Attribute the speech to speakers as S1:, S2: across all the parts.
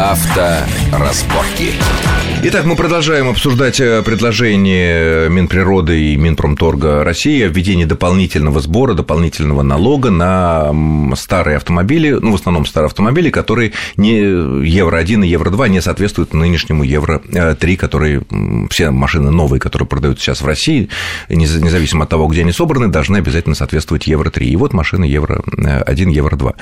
S1: Авторазборки.
S2: Итак, мы продолжаем обсуждать э, предложение Минприроды и Минпромторга России о введении дополнительного сбора, дополнительного налога на старые автомобили, ну, в основном старые автомобили, которые не Евро-1 и Евро-2 не соответствуют нынешнему Евро-3, которые все машины новые, которые продаются сейчас в России, независимо от того, где они собраны, должны обязательно соответствовать Евро-3. И вот машины Евро-1, Евро-2.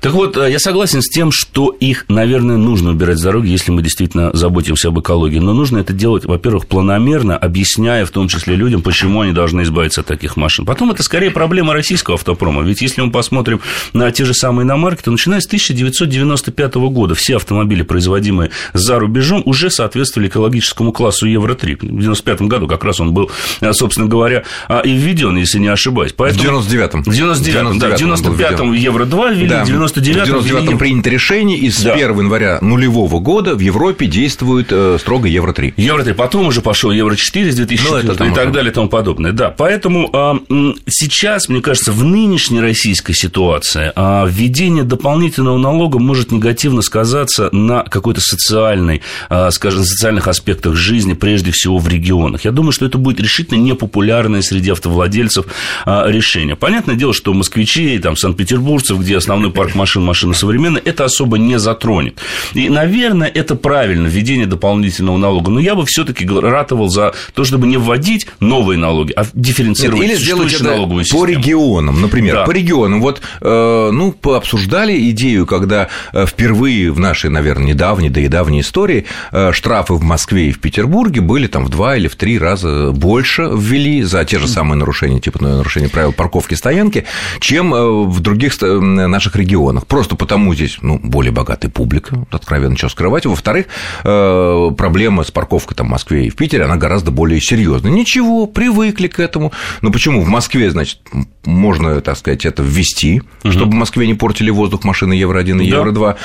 S3: Так вот, э, я согласен с тем, что их, наверное, нужно убирать с дороги, если мы действительно заботимся об экологии. Но нужно это делать, во-первых, планомерно, объясняя в том числе людям, почему они должны избавиться от таких машин. Потом это скорее проблема российского автопрома. Ведь если мы посмотрим на те же самые иномарки, то начиная с 1995 года все автомобили, производимые за рубежом, уже соответствовали экологическому классу Евро-3. В 1995 году как раз он был, собственно говоря, а, и введен, если не ошибаюсь.
S2: Поэтому... В 99-м.
S3: В 99-м, да. В 95-м Евро-2 ввели, да. в 99-м...
S2: В 99-м принято решение, и с да. 1 января нулевого года в Европе действует э, строго Евро-3.
S3: Евро-3. Потом уже пошел Евро-4 с 2004 ну, и так далее и тому подобное. Да, поэтому а, сейчас, мне кажется, в нынешней российской ситуации а, введение дополнительного налога может негативно сказаться на какой-то социальной, а, скажем, социальных аспектах жизни, прежде всего в регионах. Я думаю, что это будет решительно непопулярное среди автовладельцев решение. Понятное дело, что москвичи, там, санкт-петербургцев, где основной парк машин, машины современные, это особо не затронет. И, наверное, это правильно, введение дополнительного налога. Но я бы все-таки ратовал за то, чтобы не вводить новые налоги, а дифференцировать
S2: Нет, или сделать это налоговую систему. по регионам, например, да. по регионам. Вот, э, ну, обсуждали идею, когда э, впервые в нашей, наверное, недавней, да и давней истории э, штрафы в Москве и в Петербурге были там в два или в три раза больше ввели за те же самые нарушения, типа нарушения правил парковки стоянки, чем в других наших регионах. Просто потому здесь, ну, более богатая публика, откровенно что скрывать. Во-вторых, проблема с парковкой там, в Москве и в Питере, она гораздо более серьезная. Ничего, привыкли к этому. Но почему? В Москве, значит, можно, так сказать, это ввести, угу. чтобы в Москве не портили воздух машины Евро-1 и Евро-2.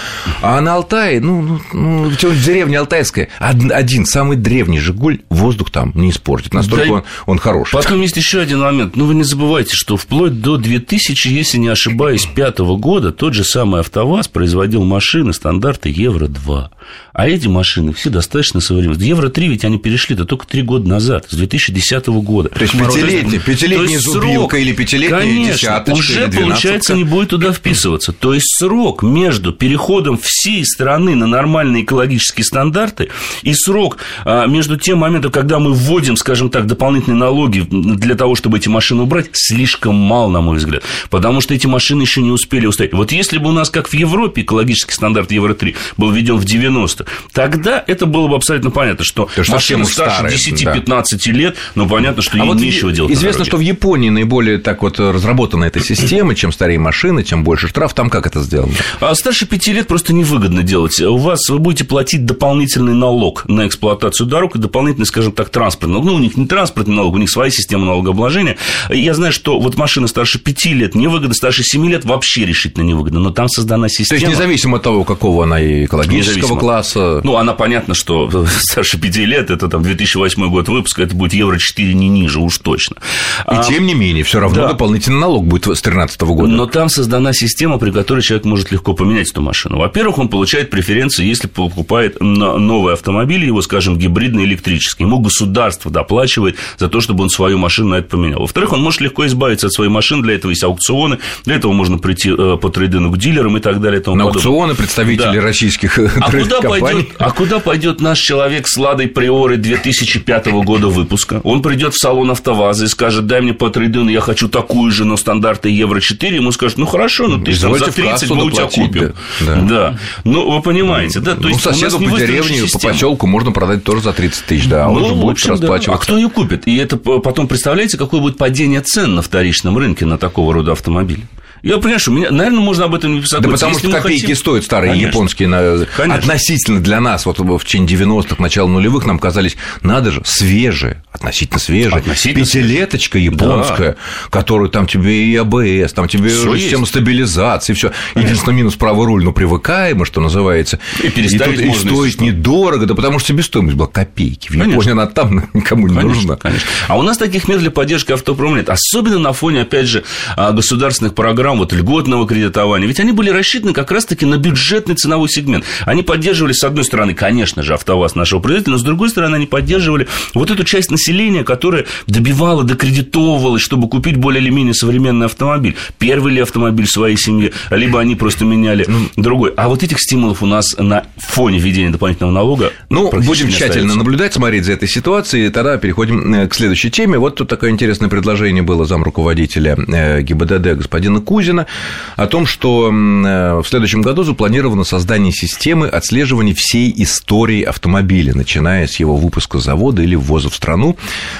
S2: А на Алтае, ну, ну, ну деревня Алтайская, один, самый древний «Жигуль», воздух там не испортит, настолько да, он, он хороший.
S3: Потом есть еще один момент. Ну, вы не забывайте, что вплоть до 2000, если не ошибаюсь, пятого года тот же самый АвтоВАЗ производил машины стандарта Евро-2. А эти машины все достаточно современные. Евро-3 ведь они перешли-то только три года назад, с 2010 года.
S2: То есть пятилетний, пятилетняя зубилка или пятилетняя
S3: конечно, десяточка уже, или получается, не будет туда вписываться. То есть срок между переходом всей страны на нормальные экологические стандарты и срок а, между тем моментом, когда мы вводим, скажем так, дополнительные налоги для того, чтобы эти машины убрать, слишком мал, на мой взгляд. Потому что эти машины еще не успели устоять. Вот если бы у нас, как в Европе, экологический стандарт Евро-3 был введен в 90 тогда это было бы абсолютно понятно, что
S2: То машина старше
S3: 10-15 да. лет, но понятно, что а ей вот нечего делать.
S2: Известно, что в Японии наиболее так вот разработана эта система, чем старее машины, тем больше штраф. Там как это сделано?
S3: А старше 5 лет просто невыгодно делать. У вас вы будете платить дополнительный налог на эксплуатацию дорог и дополнительный, скажем так, транспортный налог. Ну, у них не транспортный налог, у них своя система налогообложения. Я знаю, что вот машина старше 5 лет невыгодна, старше 7 лет вообще решительно невыгодна, но там создана система.
S2: То есть, независимо от того, какого она экологического класса,
S3: ну, она понятно, что старше 5 лет, это там 2008 год выпуска, это будет евро 4 не ниже, уж точно.
S2: И а, тем не менее, все равно да. дополнительный налог будет с 2013 года.
S3: Но там создана система, при которой человек может легко поменять эту машину. Во-первых, он получает преференции, если покупает новый автомобиль, его, скажем, гибридный электрический. Ему государство доплачивает за то, чтобы он свою машину на это поменял. Во-вторых, он может легко избавиться от своей машины, для этого есть аукционы, для этого можно прийти э, по трейдину к дилерам и так далее. И тому
S2: на подобное. аукционы представители да. российских
S3: а куда пойдет, а куда пойдет наш человек с Ладой Приоры 2005 года выпуска? Он придет в салон АвтоВАЗа и скажет, дай мне по трейдину, я хочу такую же, но стандарты Евро-4. Ему скажут, ну, хорошо, ну, ты там за 30 мы у тебя купим. Да. да. Ну, вы понимаете, да?
S2: То ну, есть, соседу по деревне, по поселку можно продать тоже за 30 тысяч, да, а он
S3: ну,
S2: же будет общем, расплачиваться. Да.
S3: А кто ее купит? И это потом, представляете, какое будет падение цен на вторичном рынке на такого рода автомобили? Я понимаю, что меня, наверное, можно об этом не писать.
S2: Да потому что копейки хотим... стоят старые Конечно. японские. На... Конечно. Относительно для нас, вот в течение 90-х, начала нулевых, нам казались, надо же, свежие, относительно свежие. Относительно Пятилеточка японская, да. которую там тебе и АБС, там тебе всё система есть. стабилизации, все. Единственный минус правый руль, но привыкаемый, что называется.
S3: И переставить
S2: и, тут, и стоит недорого, да потому что себестоимость была копейки. В Японии Конечно. она там никому не
S3: конечно,
S2: нужна.
S3: Конечно. А у нас таких мер для поддержки автопрома нет. Особенно на фоне, опять же, а, государственных программ программ вот льготного кредитования, ведь они были рассчитаны как раз-таки на бюджетный ценовой сегмент. Они поддерживали, с одной стороны, конечно же, АвтоВАЗ нашего производителя, но с другой стороны, они поддерживали вот эту часть населения, которая добивала, докредитовывалась, чтобы купить более или менее современный автомобиль. Первый ли автомобиль в своей семье, либо они просто меняли ну, другой. А вот этих стимулов у нас на фоне введения дополнительного налога
S2: Ну, будем тщательно остается. наблюдать, смотреть за этой ситуацией. Тогда переходим э, к следующей теме. Вот тут такое интересное предложение было замруководителя э, ГИБДД господина Кузина о том, что э, в следующем году запланировано создание системы отслеживания всей истории автомобиля, начиная с его выпуска завода или ввоза в страну.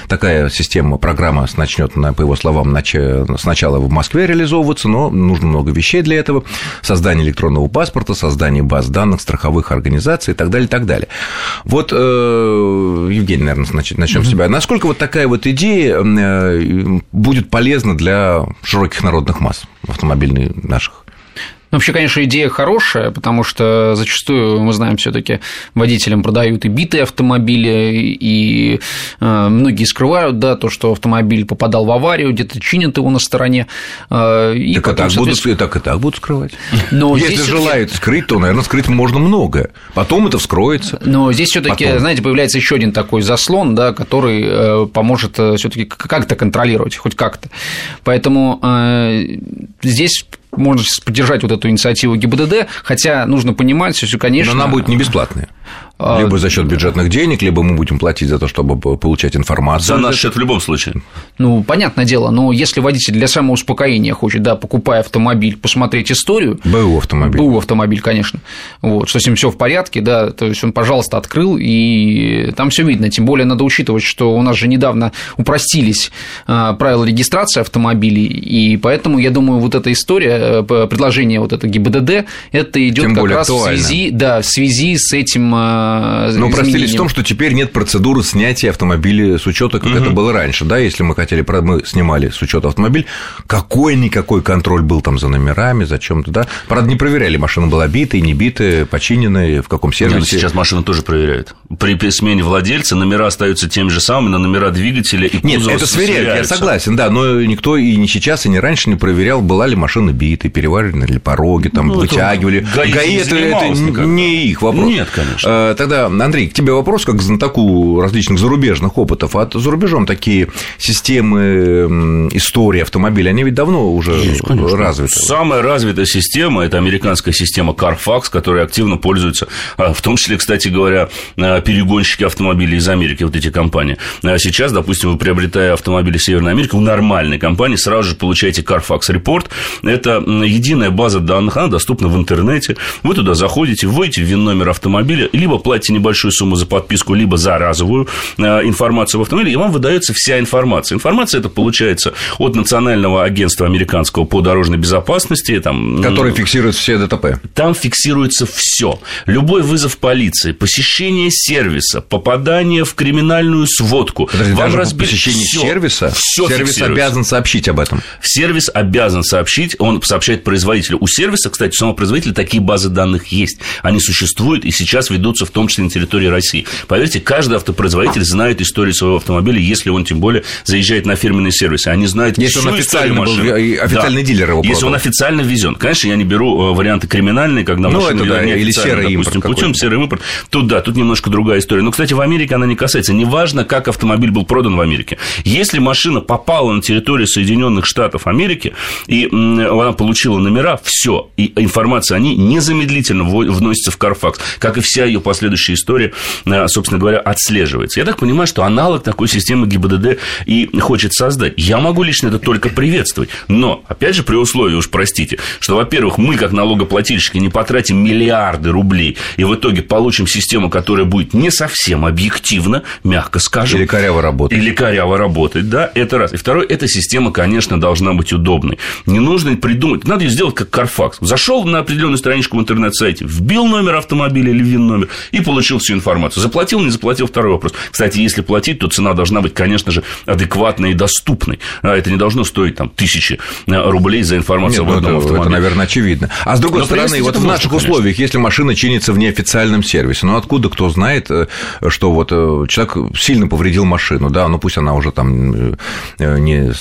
S2: Такая система, программа начнет, по его словам, сначала в Москве реализовываться, но нужно много вещей для этого. Создание электронного паспорта, создание баз данных, страховых организаций и так далее, и так далее. Вот, э, Евгений, наверное, начнем с себя. Насколько вот такая вот идея э, будет полезна для широких народных масс автомобильных наших?
S1: Вообще, конечно, идея хорошая, потому что зачастую, мы знаем, все таки водителям продают и битые автомобили, и э, многие скрывают, да, то, что автомобиль попадал в аварию, где-то чинят его на стороне.
S2: Э, и так, потом, и так, будут, так и так будут скрывать. Но Если желают скрыть, то, наверное, скрыть можно многое. Потом это вскроется.
S1: Но здесь все таки знаете, появляется еще один такой заслон, да, который э, поможет все таки как-то контролировать, хоть как-то. Поэтому здесь можно поддержать вот эту инициативу ГИБДД, хотя нужно понимать, что, конечно...
S2: Но она будет не бесплатная. А, либо за счет бюджетных денег, либо мы будем платить за то, чтобы получать информацию.
S3: За наш счет в любом случае.
S1: Ну, понятное дело, но если водитель для самоуспокоения хочет, да, покупая автомобиль, посмотреть историю.
S2: БУ автомобиль.
S1: БУ автомобиль, конечно. Вот, что с ним все в порядке, да, то есть он, пожалуйста, открыл, и там все видно. Тем более надо учитывать, что у нас же недавно упростились а, правила регистрации автомобилей, и поэтому, я думаю, вот эта история, э, предложение вот это ГИБДД, это идет как раз актуально. в связи, да, в связи с этим
S2: но упростились в том, что теперь нет процедуры снятия автомобиля с учета, как угу. это было раньше, да, если мы хотели, мы снимали с учета автомобиль, какой-никакой контроль был там за номерами, за чем-то, да, правда, не проверяли, машина была битая, не битая, починенная, в каком сервисе. Нет,
S3: сейчас машину тоже проверяют. При смене владельца номера остаются теми же самыми, но номера двигателя и
S2: Нет, это сверяют, я согласен, да, но никто и не сейчас, и не раньше не проверял, была ли машина битой, переварены ли пороги, там, ну, вытягивали.
S3: ГАИ, ГАИ это, это не их вопрос.
S2: Нет, конечно. А, тогда, Андрей, к тебе вопрос, как к знатоку различных зарубежных опытов. А за рубежом такие системы истории автомобиля, они ведь давно уже Есть, развиты.
S3: Самая развитая система – это американская система Carfax, которой активно пользуются, а, в том числе, кстати говоря, а, перегонщики автомобилей из Америки, вот эти компании. А сейчас, допустим, вы приобретая автомобили Северной Америки, у нормальной компании сразу же получаете Carfax Report. Это единая база данных, она доступна в интернете. Вы туда заходите, вводите ВИН-номер автомобиля, либо платите небольшую сумму за подписку, либо за разовую э, информацию в автомобиле, и вам выдается вся информация. Информация это получается от Национального агентства американского по дорожной безопасности. Там,
S2: Который фиксирует все ДТП.
S3: Там фиксируется все. Любой вызов полиции, посещение сервиса, попадание в криминальную сводку.
S2: Подожди, вам разбили... посещение всё, сервиса, всё сервис обязан сообщить об этом.
S3: Сервис обязан сообщить, он сообщает производителю. У сервиса, кстати, у самого производителя такие базы данных есть. Они существуют и сейчас ведутся в том числе на территории России. Поверьте, каждый автопроизводитель знает историю своего автомобиля, если он тем более заезжает на фирменный сервис. Они знают
S2: если всю он официально был, официальный да. дилер его
S3: Если он официально везен. Конечно, я не беру э, варианты криминальные, когда
S2: ну, машина это, да, или серый допустим,
S3: путем серый импорт. Тут да, тут немножко другая история. Но, кстати, в Америке она не касается. Неважно, как автомобиль был продан в Америке. Если машина попала на территорию Соединенных Штатов Америки, и она получила номера, все, и информация о ней незамедлительно вносится в Carfax, как и вся ее последующая история Э, собственно говоря, отслеживается. Я так понимаю, что аналог такой системы ГИБДД и хочет создать. Я могу лично это только приветствовать. Но, опять же, при условии, уж простите, что, во-первых, мы, как налогоплательщики, не потратим миллиарды рублей и в итоге получим систему, которая будет не совсем объективна, мягко скажем.
S2: Или коряво работать.
S3: Или коряво работать, да, это раз. И второе, эта система, конечно, должна быть удобной. Не нужно придумать, надо ее сделать как Carfax. Зашел на определенную страничку в интернет-сайте, вбил номер автомобиля или ВИН-номер, и получил всю информацию. Заплатил, не заплатил, второй вопрос. Кстати, если платить, то цена должна быть, конечно же, адекватной и доступной. А это не должно стоить там тысячи э, рублей за информацию Нет, об одном
S2: это, автомобиле. Это, наверное, очевидно. А с другой Но стороны, вот в наших конечно. условиях, если машина чинится в неофициальном сервисе, ну откуда кто знает, э, что вот э, человек сильно повредил машину, да, ну пусть она уже там не,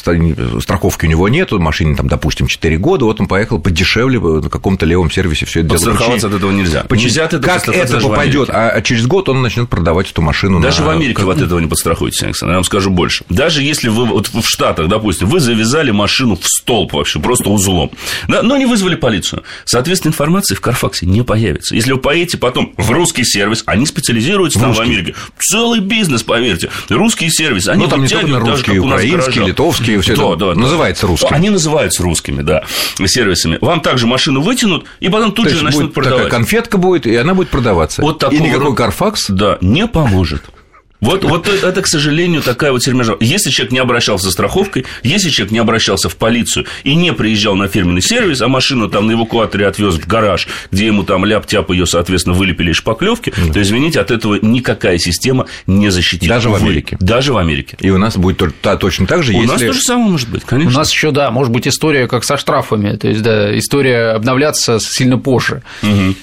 S2: страховки у него нет, машине там, допустим, 4 года, вот он поехал подешевле на каком-то левом сервисе все это дело.
S3: От этого нельзя.
S2: Почему? Нельзя от этого как это попадет, а через год он начнет продавать эту машину.
S3: Даже на... в Америке как... вы от этого не подстрахуетесь, Александр. Я вам скажу больше. Даже если вы вот в Штатах, допустим, вы завязали машину в столб вообще, просто узлом, да, но не вызвали полицию, соответственно, информации в Карфаксе не появится. Если вы поедете потом в русский сервис, они специализируются в там русский. в Америке. Целый бизнес, поверьте. Русский сервис. Они
S2: ну, там не только на русские, украинские, литовские, все да, это да, называется русским.
S3: Они называются русскими, да, сервисами. Вам также машину вытянут, и потом тут То же начнут продавать.
S2: Такая конфетка будет, и она будет продаваться.
S3: Вот такого... И
S2: никакой Карфакс
S3: да, не поможет. Вот, вот это, к сожалению, такая вот сермяжа. Если человек не обращался за страховкой, если человек не обращался в полицию и не приезжал на фирменный сервис, а машину там на эвакуаторе отвез в гараж, где ему там ляп-тяп ее, соответственно, вылепили из шпаклевки, mm. то, извините, от этого никакая система не защитит.
S2: Даже в Америке.
S3: Даже в Америке.
S2: И у нас будет точно так же,
S3: У если... нас то же самое может быть, конечно.
S1: У нас еще, да, может быть история как со штрафами, то есть, да, история обновляться сильно позже.
S3: Угу.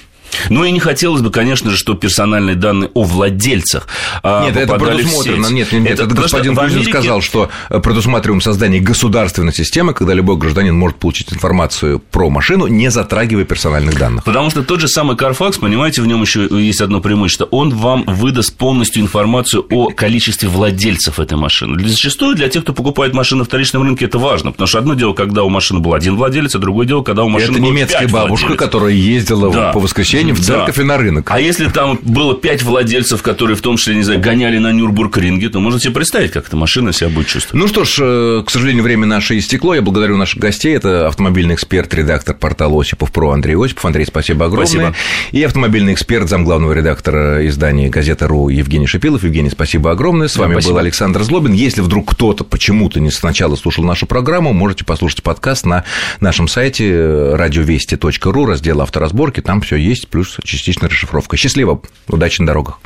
S3: Ну и не хотелось бы, конечно же, чтобы персональные данные о владельцах
S2: а, Нет, это предусмотрено. Нет, нет, это, это господин Грузин Америке... сказал, что э, предусматриваем создание государственной системы, когда любой гражданин может получить информацию про машину, не затрагивая персональных данных.
S3: Потому что тот же самый Carfax, понимаете, в нем еще есть одно преимущество. Он вам выдаст полностью информацию о количестве владельцев этой машины. Зачастую для тех, кто покупает машину на вторичном рынке, это важно. Потому что одно дело, когда у машины был один владелец, а другое дело, когда у машины
S2: это немецкая бабушка, владелец. которая ездила да. по воскресеньям возвращением в церковь да. и на рынок.
S3: А если там было пять владельцев, которые в том числе, не знаю, гоняли на Нюрбург-ринге, то можете представить, как эта машина себя будет чувствовать.
S2: Ну что ж, э, к сожалению, время наше истекло. Я благодарю наших гостей. Это автомобильный эксперт, редактор портала Осипов Про Андрей Осипов. Андрей, спасибо огромное. Спасибо. И автомобильный эксперт, замглавного редактора издания газета РУ Евгений Шипилов. Евгений, спасибо огромное. С вами спасибо. был Александр Злобин. Если вдруг кто-то почему-то не сначала слушал нашу программу, можете послушать подкаст на нашем сайте э, радиовести.ру, раздел авторазборки. Там все есть, плюс частично расшифровка. Счастливо, удачи на дорогах.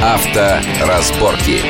S4: Авторазборки.